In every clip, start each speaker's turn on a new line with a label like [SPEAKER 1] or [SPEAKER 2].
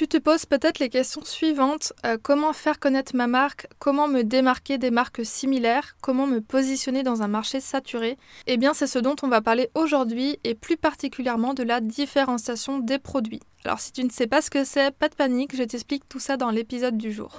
[SPEAKER 1] Tu te poses peut-être les questions suivantes. Euh, comment faire connaître ma marque Comment me démarquer des marques similaires Comment me positionner dans un marché saturé Eh bien, c'est ce dont on va parler aujourd'hui et plus particulièrement de la différenciation des produits. Alors, si tu ne sais pas ce que c'est, pas de panique, je t'explique tout ça dans l'épisode du jour.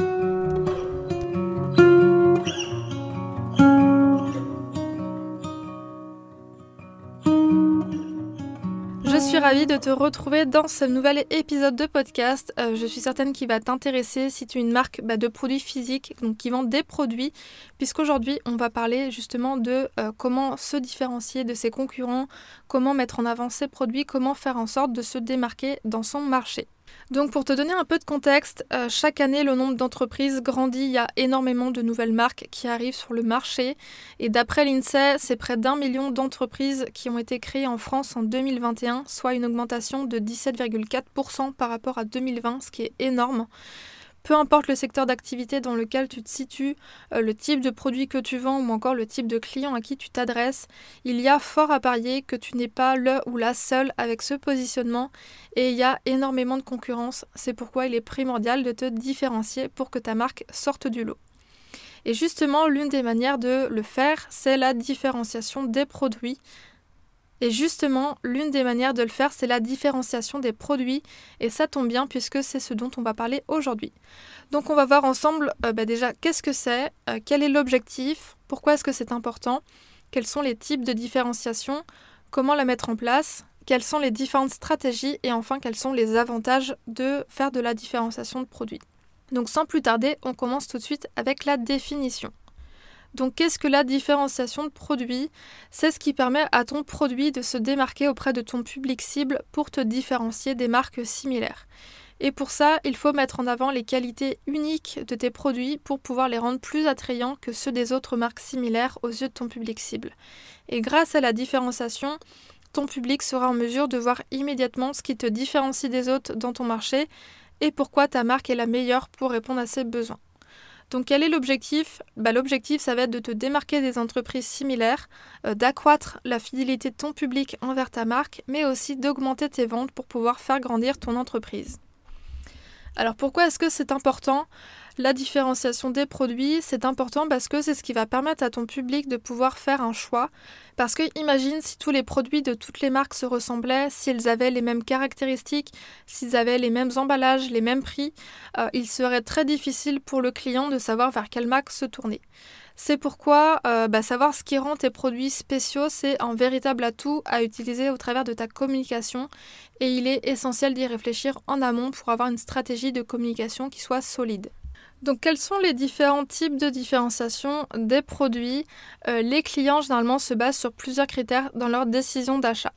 [SPEAKER 1] Ravie de te retrouver dans ce nouvel épisode de podcast. Euh, je suis certaine qu'il va t'intéresser si tu es une marque bah, de produits physiques, donc qui vend des produits, puisqu'aujourd'hui on va parler justement de euh, comment se différencier de ses concurrents, comment mettre en avant ses produits, comment faire en sorte de se démarquer dans son marché. Donc pour te donner un peu de contexte, euh, chaque année le nombre d'entreprises grandit, il y a énormément de nouvelles marques qui arrivent sur le marché et d'après l'INSEE, c'est près d'un million d'entreprises qui ont été créées en France en 2021, soit une augmentation de 17,4% par rapport à 2020, ce qui est énorme. Peu importe le secteur d'activité dans lequel tu te situes, euh, le type de produit que tu vends ou encore le type de client à qui tu t'adresses, il y a fort à parier que tu n'es pas le ou la seule avec ce positionnement et il y a énormément de concurrence. C'est pourquoi il est primordial de te différencier pour que ta marque sorte du lot. Et justement, l'une des manières de le faire, c'est la différenciation des produits et justement, l'une des manières de le faire, c'est la différenciation des produits. Et ça tombe bien puisque c'est ce dont on va parler aujourd'hui. Donc on va voir ensemble euh, bah, déjà qu'est-ce que c'est, euh, quel est l'objectif, pourquoi est-ce que c'est important, quels sont les types de différenciation, comment la mettre en place, quelles sont les différentes stratégies et enfin quels sont les avantages de faire de la différenciation de produits. Donc sans plus tarder, on commence tout de suite avec la définition. Donc qu'est-ce que la différenciation de produit? C'est ce qui permet à ton produit de se démarquer auprès de ton public cible pour te différencier des marques similaires. Et pour ça, il faut mettre en avant les qualités uniques de tes produits pour pouvoir les rendre plus attrayants que ceux des autres marques similaires aux yeux de ton public cible. Et grâce à la différenciation, ton public sera en mesure de voir immédiatement ce qui te différencie des autres dans ton marché et pourquoi ta marque est la meilleure pour répondre à ses besoins. Donc quel est l'objectif? Bah, L'objectif, ça va être de te démarquer des entreprises similaires, euh, d'accroître la fidélité de ton public envers ta marque, mais aussi d'augmenter tes ventes pour pouvoir faire grandir ton entreprise. Alors pourquoi est-ce que c'est important? La différenciation des produits, c'est important parce que c'est ce qui va permettre à ton public de pouvoir faire un choix. Parce que imagine si tous les produits de toutes les marques se ressemblaient, s'ils avaient les mêmes caractéristiques, s'ils avaient les mêmes emballages, les mêmes prix, euh, il serait très difficile pour le client de savoir vers quelle marque se tourner. C'est pourquoi euh, bah, savoir ce qui rend tes produits spéciaux, c'est un véritable atout à utiliser au travers de ta communication et il est essentiel d'y réfléchir en amont pour avoir une stratégie de communication qui soit solide. Donc quels sont les différents types de différenciation des produits? Euh, Les clients généralement se basent sur plusieurs critères dans leur décision d'achat.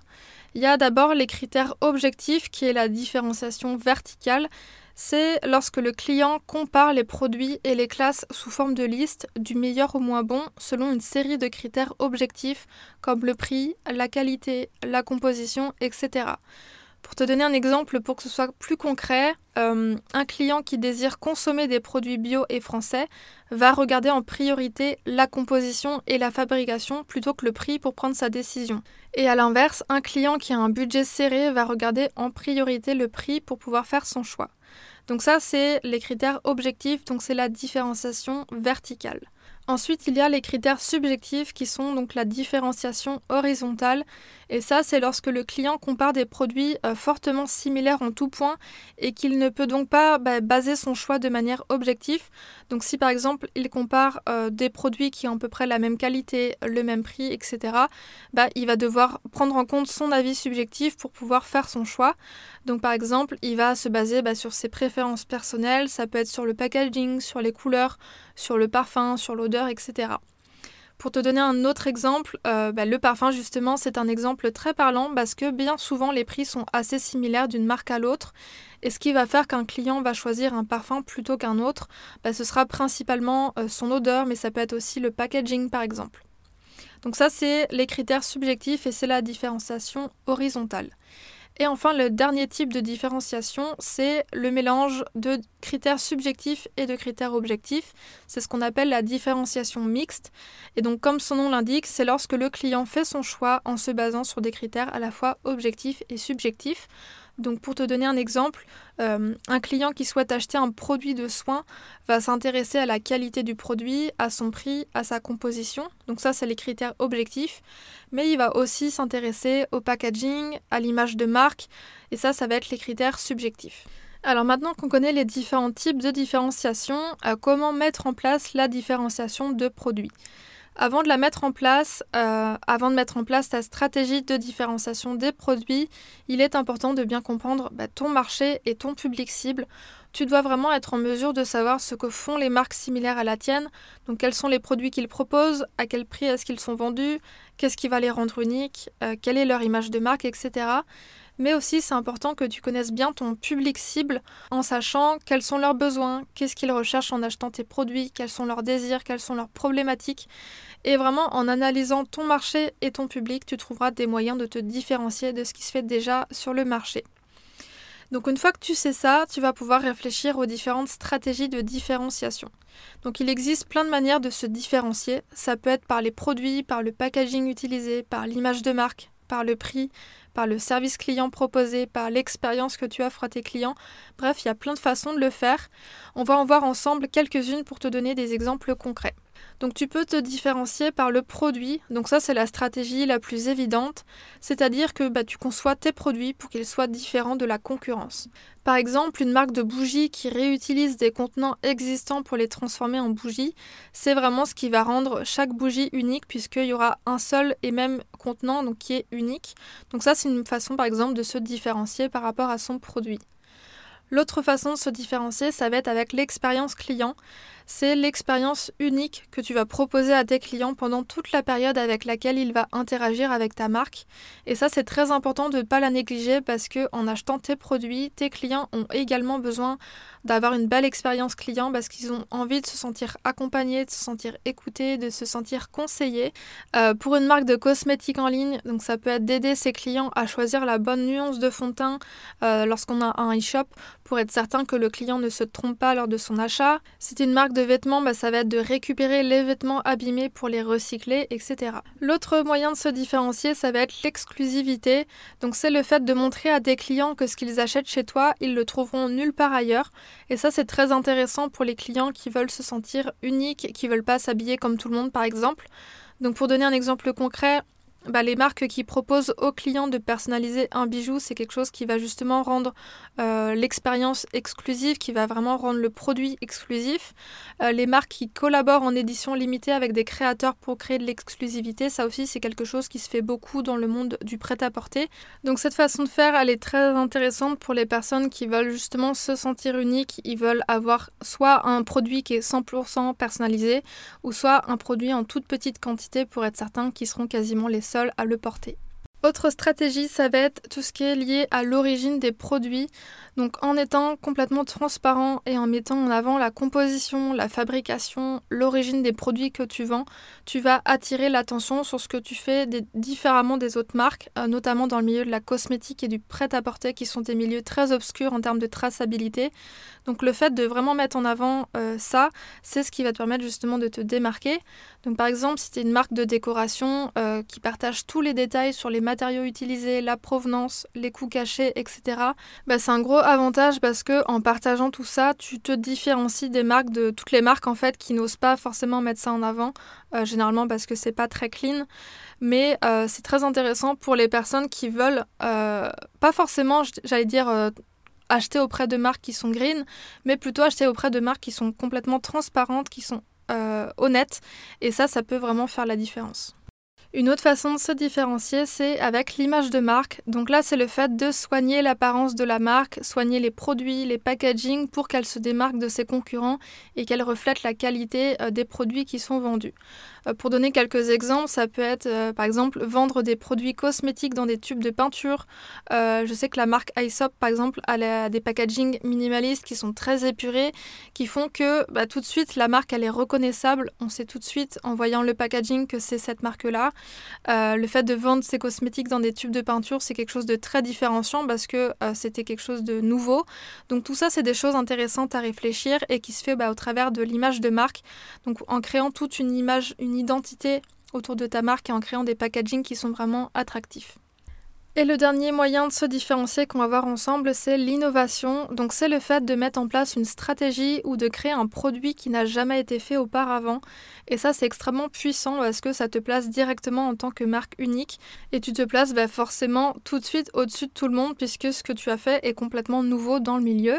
[SPEAKER 1] Il y a d'abord les critères objectifs qui est la différenciation verticale. C'est lorsque le client compare les produits et les classes sous forme de liste du meilleur au moins bon selon une série de critères objectifs comme le prix, la qualité, la composition, etc. Pour te donner un exemple, pour que ce soit plus concret, euh, un client qui désire consommer des produits bio et français va regarder en priorité la composition et la fabrication plutôt que le prix pour prendre sa décision. Et à l'inverse, un client qui a un budget serré va regarder en priorité le prix pour pouvoir faire son choix. Donc ça, c'est les critères objectifs, donc c'est la différenciation verticale. Ensuite, il y a les critères subjectifs qui sont donc la différenciation horizontale. Et ça, c'est lorsque le client compare des produits euh, fortement similaires en tout point et qu'il ne peut donc pas bah, baser son choix de manière objective. Donc si par exemple il compare euh, des produits qui ont à peu près la même qualité, le même prix, etc., bah, il va devoir prendre en compte son avis subjectif pour pouvoir faire son choix. Donc par exemple, il va se baser bah, sur ses préférences personnelles, ça peut être sur le packaging, sur les couleurs, sur le parfum, sur l'odeur, etc. Pour te donner un autre exemple, euh, bah, le parfum justement c'est un exemple très parlant parce que bien souvent les prix sont assez similaires d'une marque à l'autre et ce qui va faire qu'un client va choisir un parfum plutôt qu'un autre, bah, ce sera principalement euh, son odeur mais ça peut être aussi le packaging par exemple. Donc ça c'est les critères subjectifs et c'est la différenciation horizontale. Et enfin, le dernier type de différenciation, c'est le mélange de critères subjectifs et de critères objectifs. C'est ce qu'on appelle la différenciation mixte. Et donc, comme son nom l'indique, c'est lorsque le client fait son choix en se basant sur des critères à la fois objectifs et subjectifs. Donc pour te donner un exemple, euh, un client qui souhaite acheter un produit de soin va s'intéresser à la qualité du produit, à son prix, à sa composition. Donc ça, c'est les critères objectifs. Mais il va aussi s'intéresser au packaging, à l'image de marque. Et ça, ça va être les critères subjectifs. Alors maintenant qu'on connaît les différents types de différenciation, euh, comment mettre en place la différenciation de produits? Avant de la mettre en place, euh, avant de mettre en place ta stratégie de différenciation des produits, il est important de bien comprendre bah, ton marché et ton public cible. Tu dois vraiment être en mesure de savoir ce que font les marques similaires à la tienne, donc quels sont les produits qu'ils proposent, à quel prix est-ce qu'ils sont vendus, qu'est-ce qui va les rendre uniques, euh, quelle est leur image de marque, etc mais aussi c'est important que tu connaisses bien ton public cible en sachant quels sont leurs besoins, qu'est-ce qu'ils recherchent en achetant tes produits, quels sont leurs désirs, quelles sont leurs problématiques. Et vraiment en analysant ton marché et ton public, tu trouveras des moyens de te différencier de ce qui se fait déjà sur le marché. Donc une fois que tu sais ça, tu vas pouvoir réfléchir aux différentes stratégies de différenciation. Donc il existe plein de manières de se différencier. Ça peut être par les produits, par le packaging utilisé, par l'image de marque, par le prix, par le service client proposé, par l'expérience que tu offres à tes clients. Bref, il y a plein de façons de le faire. On va en voir ensemble quelques-unes pour te donner des exemples concrets. Donc tu peux te différencier par le produit. Donc ça c'est la stratégie la plus évidente, c'est-à-dire que bah, tu conçois tes produits pour qu'ils soient différents de la concurrence. Par exemple, une marque de bougies qui réutilise des contenants existants pour les transformer en bougies, c'est vraiment ce qui va rendre chaque bougie unique puisqu'il y aura un seul et même contenant qui est unique. Donc ça c'est une façon par exemple de se différencier par rapport à son produit. L'autre façon de se différencier, ça va être avec l'expérience client c'est l'expérience unique que tu vas proposer à tes clients pendant toute la période avec laquelle il va interagir avec ta marque. Et ça, c'est très important de ne pas la négliger parce que en achetant tes produits, tes clients ont également besoin d'avoir une belle expérience client parce qu'ils ont envie de se sentir accompagnés, de se sentir écoutés, de se sentir conseillés. Euh, pour une marque de cosmétiques en ligne, donc ça peut être d'aider ses clients à choisir la bonne nuance de fond de teint euh, lorsqu'on a un e-shop pour être certain que le client ne se trompe pas lors de son achat. Une marque de vêtements, bah, ça va être de récupérer les vêtements abîmés pour les recycler, etc. L'autre moyen de se différencier, ça va être l'exclusivité. Donc c'est le fait de montrer à tes clients que ce qu'ils achètent chez toi, ils le trouveront nulle part ailleurs. Et ça, c'est très intéressant pour les clients qui veulent se sentir uniques, qui veulent pas s'habiller comme tout le monde, par exemple. Donc pour donner un exemple concret, bah, les marques qui proposent aux clients de personnaliser un bijou, c'est quelque chose qui va justement rendre euh, l'expérience exclusive, qui va vraiment rendre le produit exclusif. Euh, les marques qui collaborent en édition limitée avec des créateurs pour créer de l'exclusivité, ça aussi c'est quelque chose qui se fait beaucoup dans le monde du prêt-à-porter. Donc cette façon de faire, elle est très intéressante pour les personnes qui veulent justement se sentir uniques, ils veulent avoir soit un produit qui est 100% personnalisé, ou soit un produit en toute petite quantité pour être certain qu'ils seront quasiment les à le porter. Autre stratégie, ça va être tout ce qui est lié à l'origine des produits. Donc en étant complètement transparent et en mettant en avant la composition, la fabrication, l'origine des produits que tu vends, tu vas attirer l'attention sur ce que tu fais différemment des autres marques, euh, notamment dans le milieu de la cosmétique et du prêt-à-porter qui sont des milieux très obscurs en termes de traçabilité. Donc le fait de vraiment mettre en avant euh, ça, c'est ce qui va te permettre justement de te démarquer. Donc par exemple, si tu es une marque de décoration euh, qui partage tous les détails sur les matériaux matériaux utilisés, la provenance, les coûts cachés, etc. Bah, c'est un gros avantage parce que en partageant tout ça, tu te différencies des marques de toutes les marques en fait qui n'osent pas forcément mettre ça en avant, euh, généralement parce que c'est pas très clean. Mais euh, c'est très intéressant pour les personnes qui veulent euh, pas forcément, j'allais dire acheter auprès de marques qui sont green, mais plutôt acheter auprès de marques qui sont complètement transparentes, qui sont honnêtes. Et ça, ça peut vraiment faire la différence. Une autre façon de se différencier, c'est avec l'image de marque. Donc là, c'est le fait de soigner l'apparence de la marque, soigner les produits, les packaging pour qu'elle se démarque de ses concurrents et qu'elle reflète la qualité euh, des produits qui sont vendus. Euh, pour donner quelques exemples, ça peut être euh, par exemple vendre des produits cosmétiques dans des tubes de peinture. je sais que la marque Aesop, par exemple, a des packaging minimalistes qui sont très épurés, qui font que bah, tout de suite la marque elle est reconnaissable. On sait tout de suite en voyant le packaging que c'est cette marque-là. Euh, le fait de vendre ces cosmétiques dans des tubes de peinture, c'est quelque chose de très différenciant parce que euh, c'était quelque chose de nouveau. Donc tout ça, c'est des choses intéressantes à réfléchir et qui se fait bah, au travers de l'image de marque. Donc en créant toute une image, une identité autour de ta marque et en créant des packagings qui sont vraiment attractifs. Et le dernier moyen de se différencier qu'on va voir ensemble, c'est l'innovation. Donc c'est le fait de mettre en place une stratégie ou de créer un produit qui n'a jamais été fait auparavant. Et ça c'est extrêmement puissant parce que ça te place directement en tant que marque unique et tu te places bah, forcément tout de suite au-dessus de tout le monde puisque ce que tu as fait est complètement nouveau dans le milieu.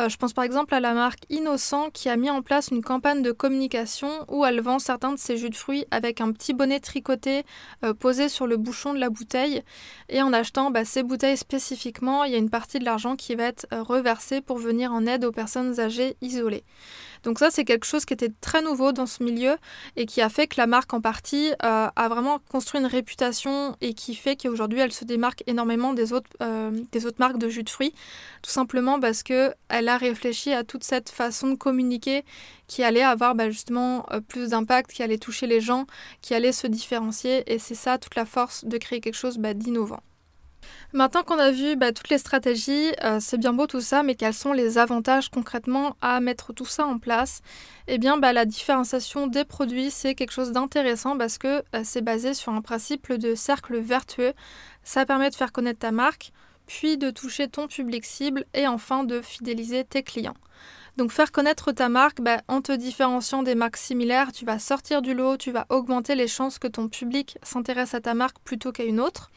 [SPEAKER 1] Euh, je pense par exemple à la marque Innocent qui a mis en place une campagne de communication où elle vend certains de ses jus de fruits avec un petit bonnet tricoté euh, posé sur le bouchon de la bouteille. Achetant bah, ces bouteilles spécifiquement, il y a une partie de l'argent qui va être euh, reversée pour venir en aide aux personnes âgées isolées. Donc ça, c'est quelque chose qui était très nouveau dans ce milieu et qui a fait que la marque en partie euh, a vraiment construit une réputation et qui fait qu'aujourd'hui, elle se démarque énormément des autres, euh, des autres marques de jus de fruits, tout simplement parce qu'elle a réfléchi à toute cette façon de communiquer qui allait avoir bah, justement plus d'impact, qui allait toucher les gens, qui allait se différencier et c'est ça toute la force de créer quelque chose bah, d'innovant. Maintenant qu'on a vu bah, toutes les stratégies, euh, c'est bien beau tout ça, mais quels sont les avantages concrètement à mettre tout ça en place? Eh bien, bah, la différenciation des produits, c'est quelque chose d'intéressant parce que euh, c'est basé sur un principe de cercle vertueux. Ça permet de faire connaître ta marque, puis de toucher ton public cible et enfin de fidéliser tes clients. Donc faire connaître ta marque, bah, en te différenciant des marques similaires, tu vas sortir du lot, tu vas augmenter les chances que ton public s'intéresse à ta marque plutôt qu'à une autre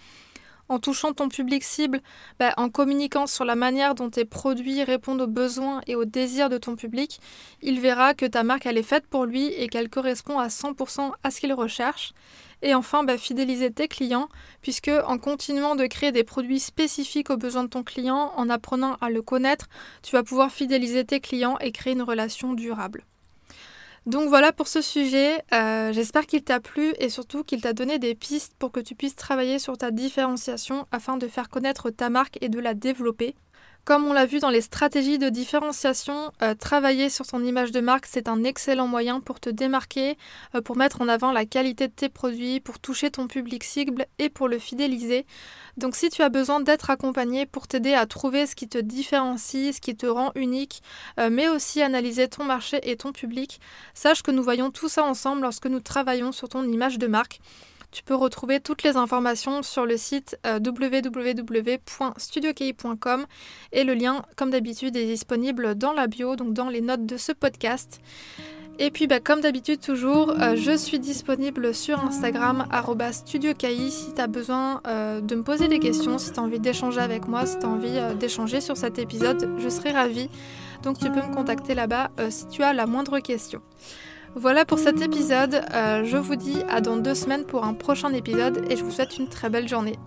[SPEAKER 1] en touchant ton public cible, bah, en communiquant sur la manière dont tes produits répondent aux besoins et aux désirs de ton public, il verra que ta marque est faite pour lui et qu'elle correspond à 100% à ce qu'il recherche. Et enfin, bah, fidéliser tes clients, puisque en continuant de créer des produits spécifiques aux besoins de ton client, en apprenant à le connaître, tu vas pouvoir fidéliser tes clients et créer une relation durable. Donc voilà pour ce sujet, euh, j'espère qu'il t'a plu et surtout qu'il t'a donné des pistes pour que tu puisses travailler sur ta différenciation afin de faire connaître ta marque et de la développer. Comme on l'a vu dans les stratégies de différenciation, euh, travailler sur ton image de marque, c'est un excellent moyen pour te démarquer, euh, pour mettre en avant la qualité de tes produits, pour toucher ton public cible et pour le fidéliser. Donc si tu as besoin d'être accompagné pour t'aider à trouver ce qui te différencie, ce qui te rend unique, euh, mais aussi analyser ton marché et ton public, sache que nous voyons tout ça ensemble lorsque nous travaillons sur ton image de marque. Tu peux retrouver toutes les informations sur le site euh, www.studioki.com et le lien, comme d'habitude, est disponible dans la bio, donc dans les notes de ce podcast. Et puis, bah, comme d'habitude, toujours, euh, je suis disponible sur Instagram, StudioKI, si tu as besoin euh, de me poser des questions, si tu as envie d'échanger avec moi, si tu as envie d'échanger sur cet épisode, je serai ravie. Donc, tu peux me contacter là-bas si tu as la moindre question. Voilà pour cet épisode. Euh, je vous dis à dans deux semaines pour un prochain épisode et je vous souhaite une très belle journée.